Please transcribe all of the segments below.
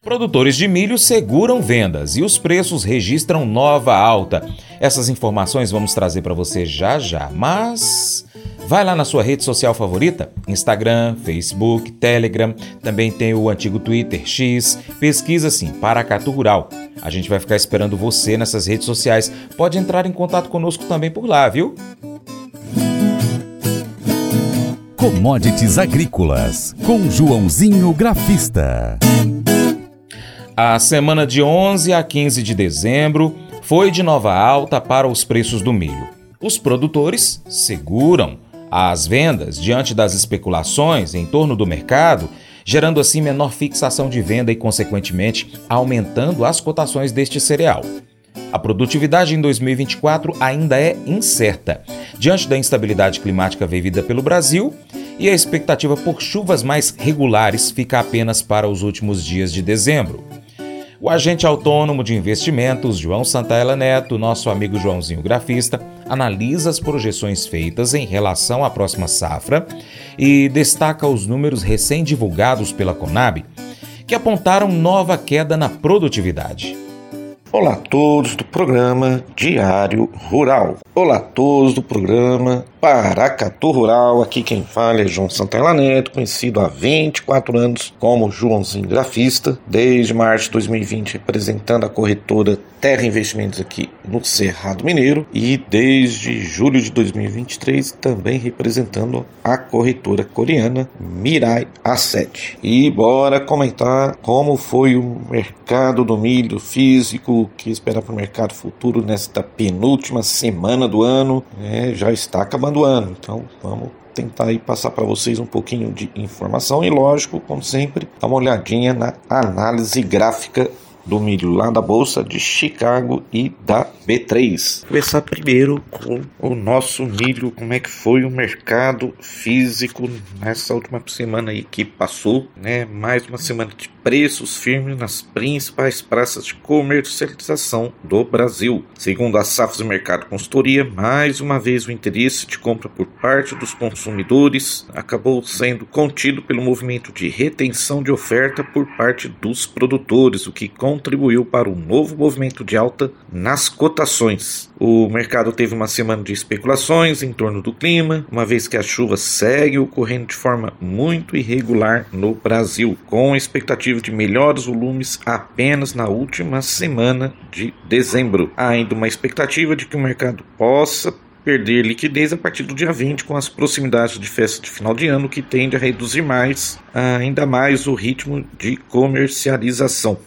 Produtores de milho seguram vendas e os preços registram nova alta. Essas informações vamos trazer para você já já, mas vai lá na sua rede social favorita, Instagram, Facebook, Telegram, também tem o antigo Twitter X, pesquisa assim, Paracatu Rural. A gente vai ficar esperando você nessas redes sociais. Pode entrar em contato conosco também por lá, viu? Commodities Agrícolas, com Joãozinho Grafista. A semana de 11 a 15 de dezembro foi de nova alta para os preços do milho. Os produtores seguram as vendas diante das especulações em torno do mercado, gerando assim menor fixação de venda e, consequentemente, aumentando as cotações deste cereal. A produtividade em 2024 ainda é incerta, diante da instabilidade climática vivida pelo Brasil e a expectativa por chuvas mais regulares fica apenas para os últimos dias de dezembro. O agente autônomo de investimentos, João Santaella Neto, nosso amigo Joãozinho Grafista, analisa as projeções feitas em relação à próxima safra e destaca os números recém-divulgados pela Conab, que apontaram nova queda na produtividade. Olá a todos do programa Diário Rural. Olá a todos do programa Paracatu Rural. Aqui quem fala é João Santana Neto, conhecido há 24 anos como Joãozinho Grafista, desde março de 2020 representando a corretora Terra Investimentos aqui no Cerrado Mineiro e desde julho de 2023 também representando a corretora coreana Mirai Asset. E bora comentar como foi o mercado do milho físico, o que esperar para o mercado futuro nesta penúltima semana do ano, é, já está acabando o ano, então vamos tentar aí passar para vocês um pouquinho de informação e lógico, como sempre, dar uma olhadinha na análise gráfica do milho lá da Bolsa de Chicago e da B3. Começar primeiro com o nosso milho, como é que foi o mercado físico nessa última semana aí que passou, né? Mais uma semana de preços firmes nas principais praças de comercialização do Brasil. Segundo a Safras Mercado Consultoria, mais uma vez o interesse de compra por parte dos consumidores acabou sendo contido pelo movimento de retenção de oferta por parte dos produtores, o que contribuiu para um novo movimento de alta nas cotações. O mercado teve uma semana de especulações em torno do clima, uma vez que a chuva segue ocorrendo de forma muito irregular no Brasil, com expectativa de melhores volumes apenas na última semana de dezembro. Há ainda uma expectativa de que o mercado possa perder liquidez a partir do dia 20 com as proximidades de festa de final de ano que tende a reduzir mais ainda mais o ritmo de comercialização.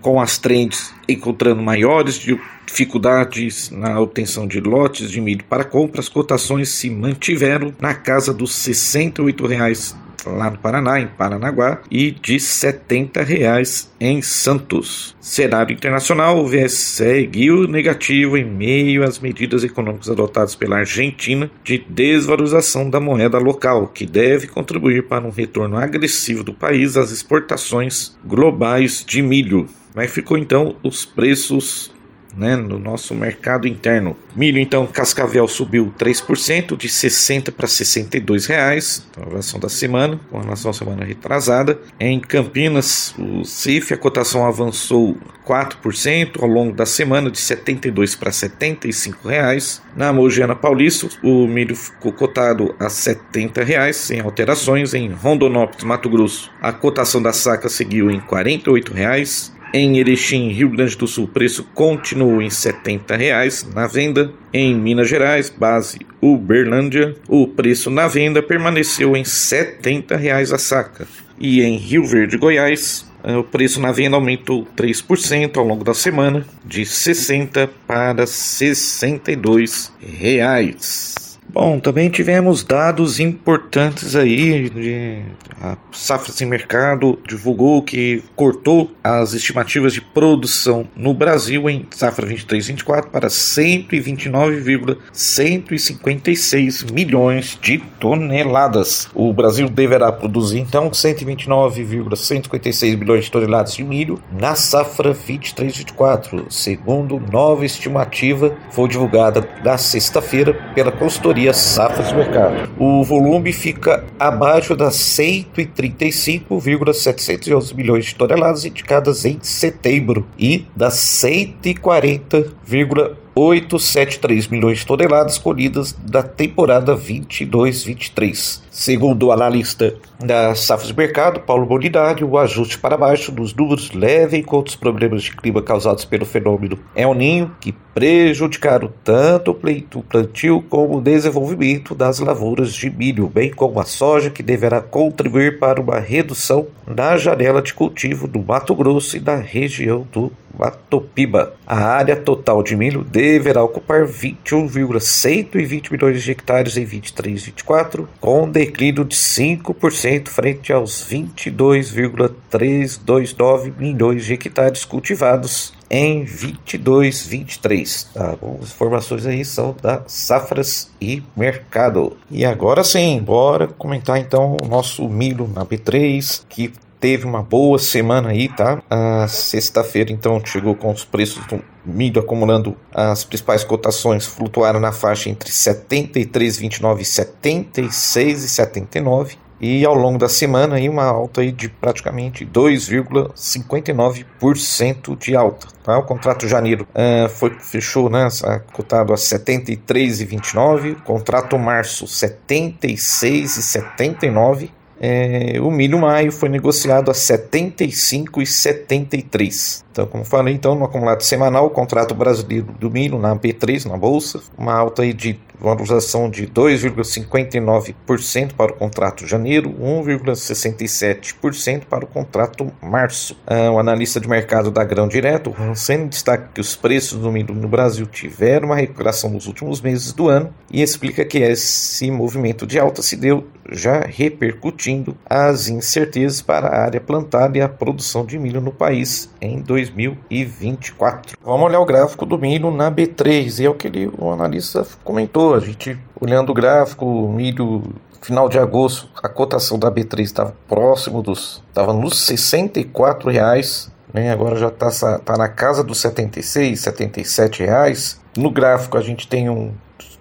Com as trends encontrando maiores dificuldades na obtenção de lotes de milho para compra as cotações se mantiveram na casa dos 68 reais lá no Paraná, em Paranaguá, e de 70 reais em Santos. Cenário internacional, o VS seguiu negativo em meio às medidas econômicas adotadas pela Argentina de desvalorização da moeda local, que deve contribuir para um retorno agressivo do país às exportações globais de milho. Mas ficou então os preços né, no nosso mercado interno. Milho, então, Cascavel subiu 3%, de 60 para 62 reais, então, a relação da semana, com relação à semana retrasada. Em Campinas, o CIF, a cotação avançou 4% ao longo da semana, de 72 para 75 reais. Na Mogiana Paulista, o milho ficou cotado a 70 reais, sem alterações. Em Rondonópolis, Mato Grosso, a cotação da saca seguiu em 48 reais. Em Erechim, Rio Grande do Sul, preço continuou em 70 reais na venda. Em Minas Gerais, base Uberlândia, o preço na venda permaneceu em 70 reais a saca. E em Rio Verde, Goiás, eh, o preço na venda aumentou 3% ao longo da semana, de 60 para 62 reais. Bom, também tivemos dados importantes aí. De, a Safra Sem Mercado divulgou que cortou as estimativas de produção no Brasil em safra 23-24 para 129,156 milhões de toneladas. O Brasil deverá produzir então 129,156 milhões de toneladas de milho na safra 23-24, segundo nova estimativa foi divulgada na sexta-feira pela consultoria consultoria Safras de Mercado. O volume fica abaixo das 135,711 milhões de toneladas indicadas em setembro e das 140,1 873 milhões de toneladas colhidas da temporada 22-23. Segundo o analista da Safra de Mercado, Paulo Molinari, o ajuste para baixo dos números leva em conta os problemas de clima causados pelo fenômeno El Ninho, que prejudicaram tanto o plantio como o desenvolvimento das lavouras de milho, bem como a soja, que deverá contribuir para uma redução na janela de cultivo do Mato Grosso e da região do Matopiba. A área total de milho deverá ocupar 21,120 milhões de hectares em 23 24, com declínio de 5% frente aos 22,329 milhões de hectares cultivados em 22, 23. Tá bom? As informações aí são da Safras e Mercado. E agora sim, bora comentar então o nosso milho na B3, que teve uma boa semana aí, tá? A sexta-feira, então, chegou com os preços do milho acumulando as principais cotações flutuaram na faixa entre 73,29 e 76,79 e ao longo da semana aí uma alta aí de praticamente 2,59% de alta. Tá? O contrato janeiro uh, foi, fechou né, cotado a 73,29, contrato março 76,79 é, o milho maio foi negociado a 75,73. Então, como falei, então, no acumulado semanal, o contrato brasileiro do milho na B3, na bolsa, uma alta aí de valorização de 2,59% para o contrato janeiro, 1,67% para o contrato março. Ah, o analista de mercado da Grão Direto, Hansen, destaca que os preços do milho no Brasil tiveram uma recuperação nos últimos meses do ano e explica que esse movimento de alta se deu já repercutindo as incertezas para a área plantada e a produção de milho no país em 2024. Vamos olhar o gráfico do milho na B3 e é o que ele, o analista comentou a gente olhando o gráfico, milho final de agosto, a cotação da B3 estava próximo dos, estava nos 64 reais, né? Agora já está tá na casa dos 76, 77 reais. No gráfico a gente tem um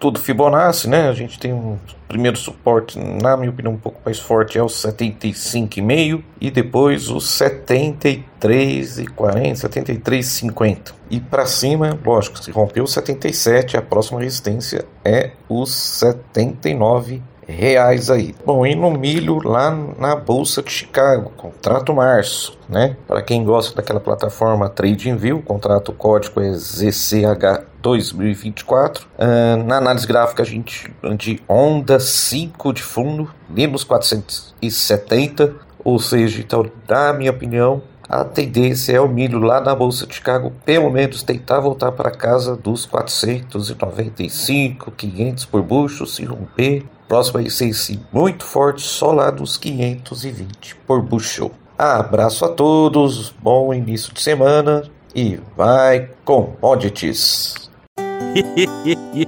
estudo Fibonacci, né? A gente tem um primeiro suporte, na minha opinião, um pouco mais forte é o 75,5 e depois os 73,40, 73,50. E para cima, lógico, se rompeu o 77, a próxima resistência é os 79 reais aí. Bom, e no milho lá na Bolsa de Chicago, contrato março, né? Para quem gosta daquela plataforma TradingView, o contrato código é ZCH 2024. Uh, na análise gráfica, a gente de onda 5 de fundo, menos 470, ou seja, então, na minha opinião, a tendência é o milho lá na Bolsa de Chicago, pelo menos tentar voltar para casa dos 495, 500 por bucho, se romper. Próximo ser muito forte, só lá dos 520 por bucho. Abraço a todos, bom início de semana e vai commodities. 嘿嘿嘿嘿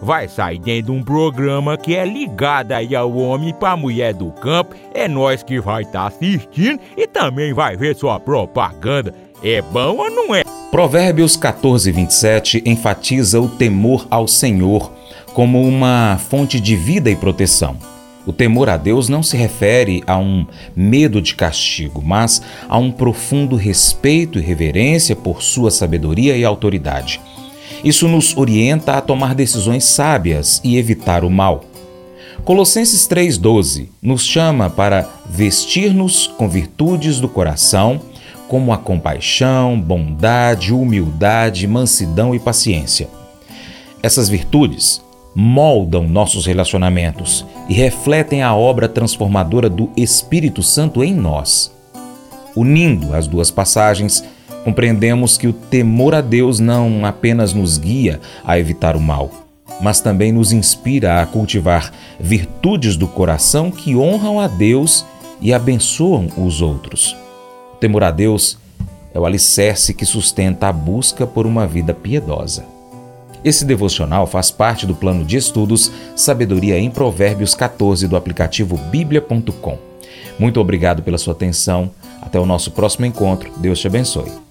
vai sair dentro de um programa que é ligado aí ao homem para mulher do campo. É nós que vai estar tá assistindo e também vai ver sua propaganda. É bom ou não é? Provérbios 14, 27 enfatiza o temor ao Senhor como uma fonte de vida e proteção. O temor a Deus não se refere a um medo de castigo, mas a um profundo respeito e reverência por sua sabedoria e autoridade. Isso nos orienta a tomar decisões sábias e evitar o mal. Colossenses 3,12 nos chama para vestir-nos com virtudes do coração, como a compaixão, bondade, humildade, mansidão e paciência. Essas virtudes moldam nossos relacionamentos e refletem a obra transformadora do Espírito Santo em nós. Unindo as duas passagens, compreendemos que o temor a Deus não apenas nos guia a evitar o mal, mas também nos inspira a cultivar virtudes do coração que honram a Deus e abençoam os outros. O temor a Deus é o alicerce que sustenta a busca por uma vida piedosa. Esse devocional faz parte do plano de estudos Sabedoria em Provérbios 14 do aplicativo bíblia.com. Muito obrigado pela sua atenção. Até o nosso próximo encontro. Deus te abençoe.